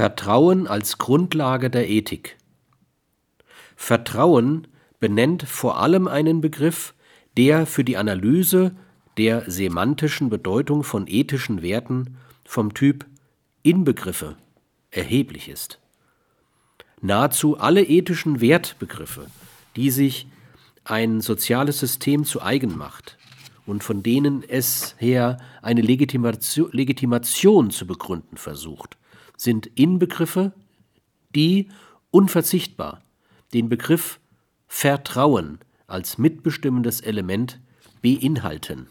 Vertrauen als Grundlage der Ethik. Vertrauen benennt vor allem einen Begriff, der für die Analyse der semantischen Bedeutung von ethischen Werten vom Typ Inbegriffe erheblich ist. Nahezu alle ethischen Wertbegriffe, die sich ein soziales System zu eigen macht und von denen es her eine Legitimation, Legitimation zu begründen versucht, sind Inbegriffe, die unverzichtbar den Begriff Vertrauen als mitbestimmendes Element beinhalten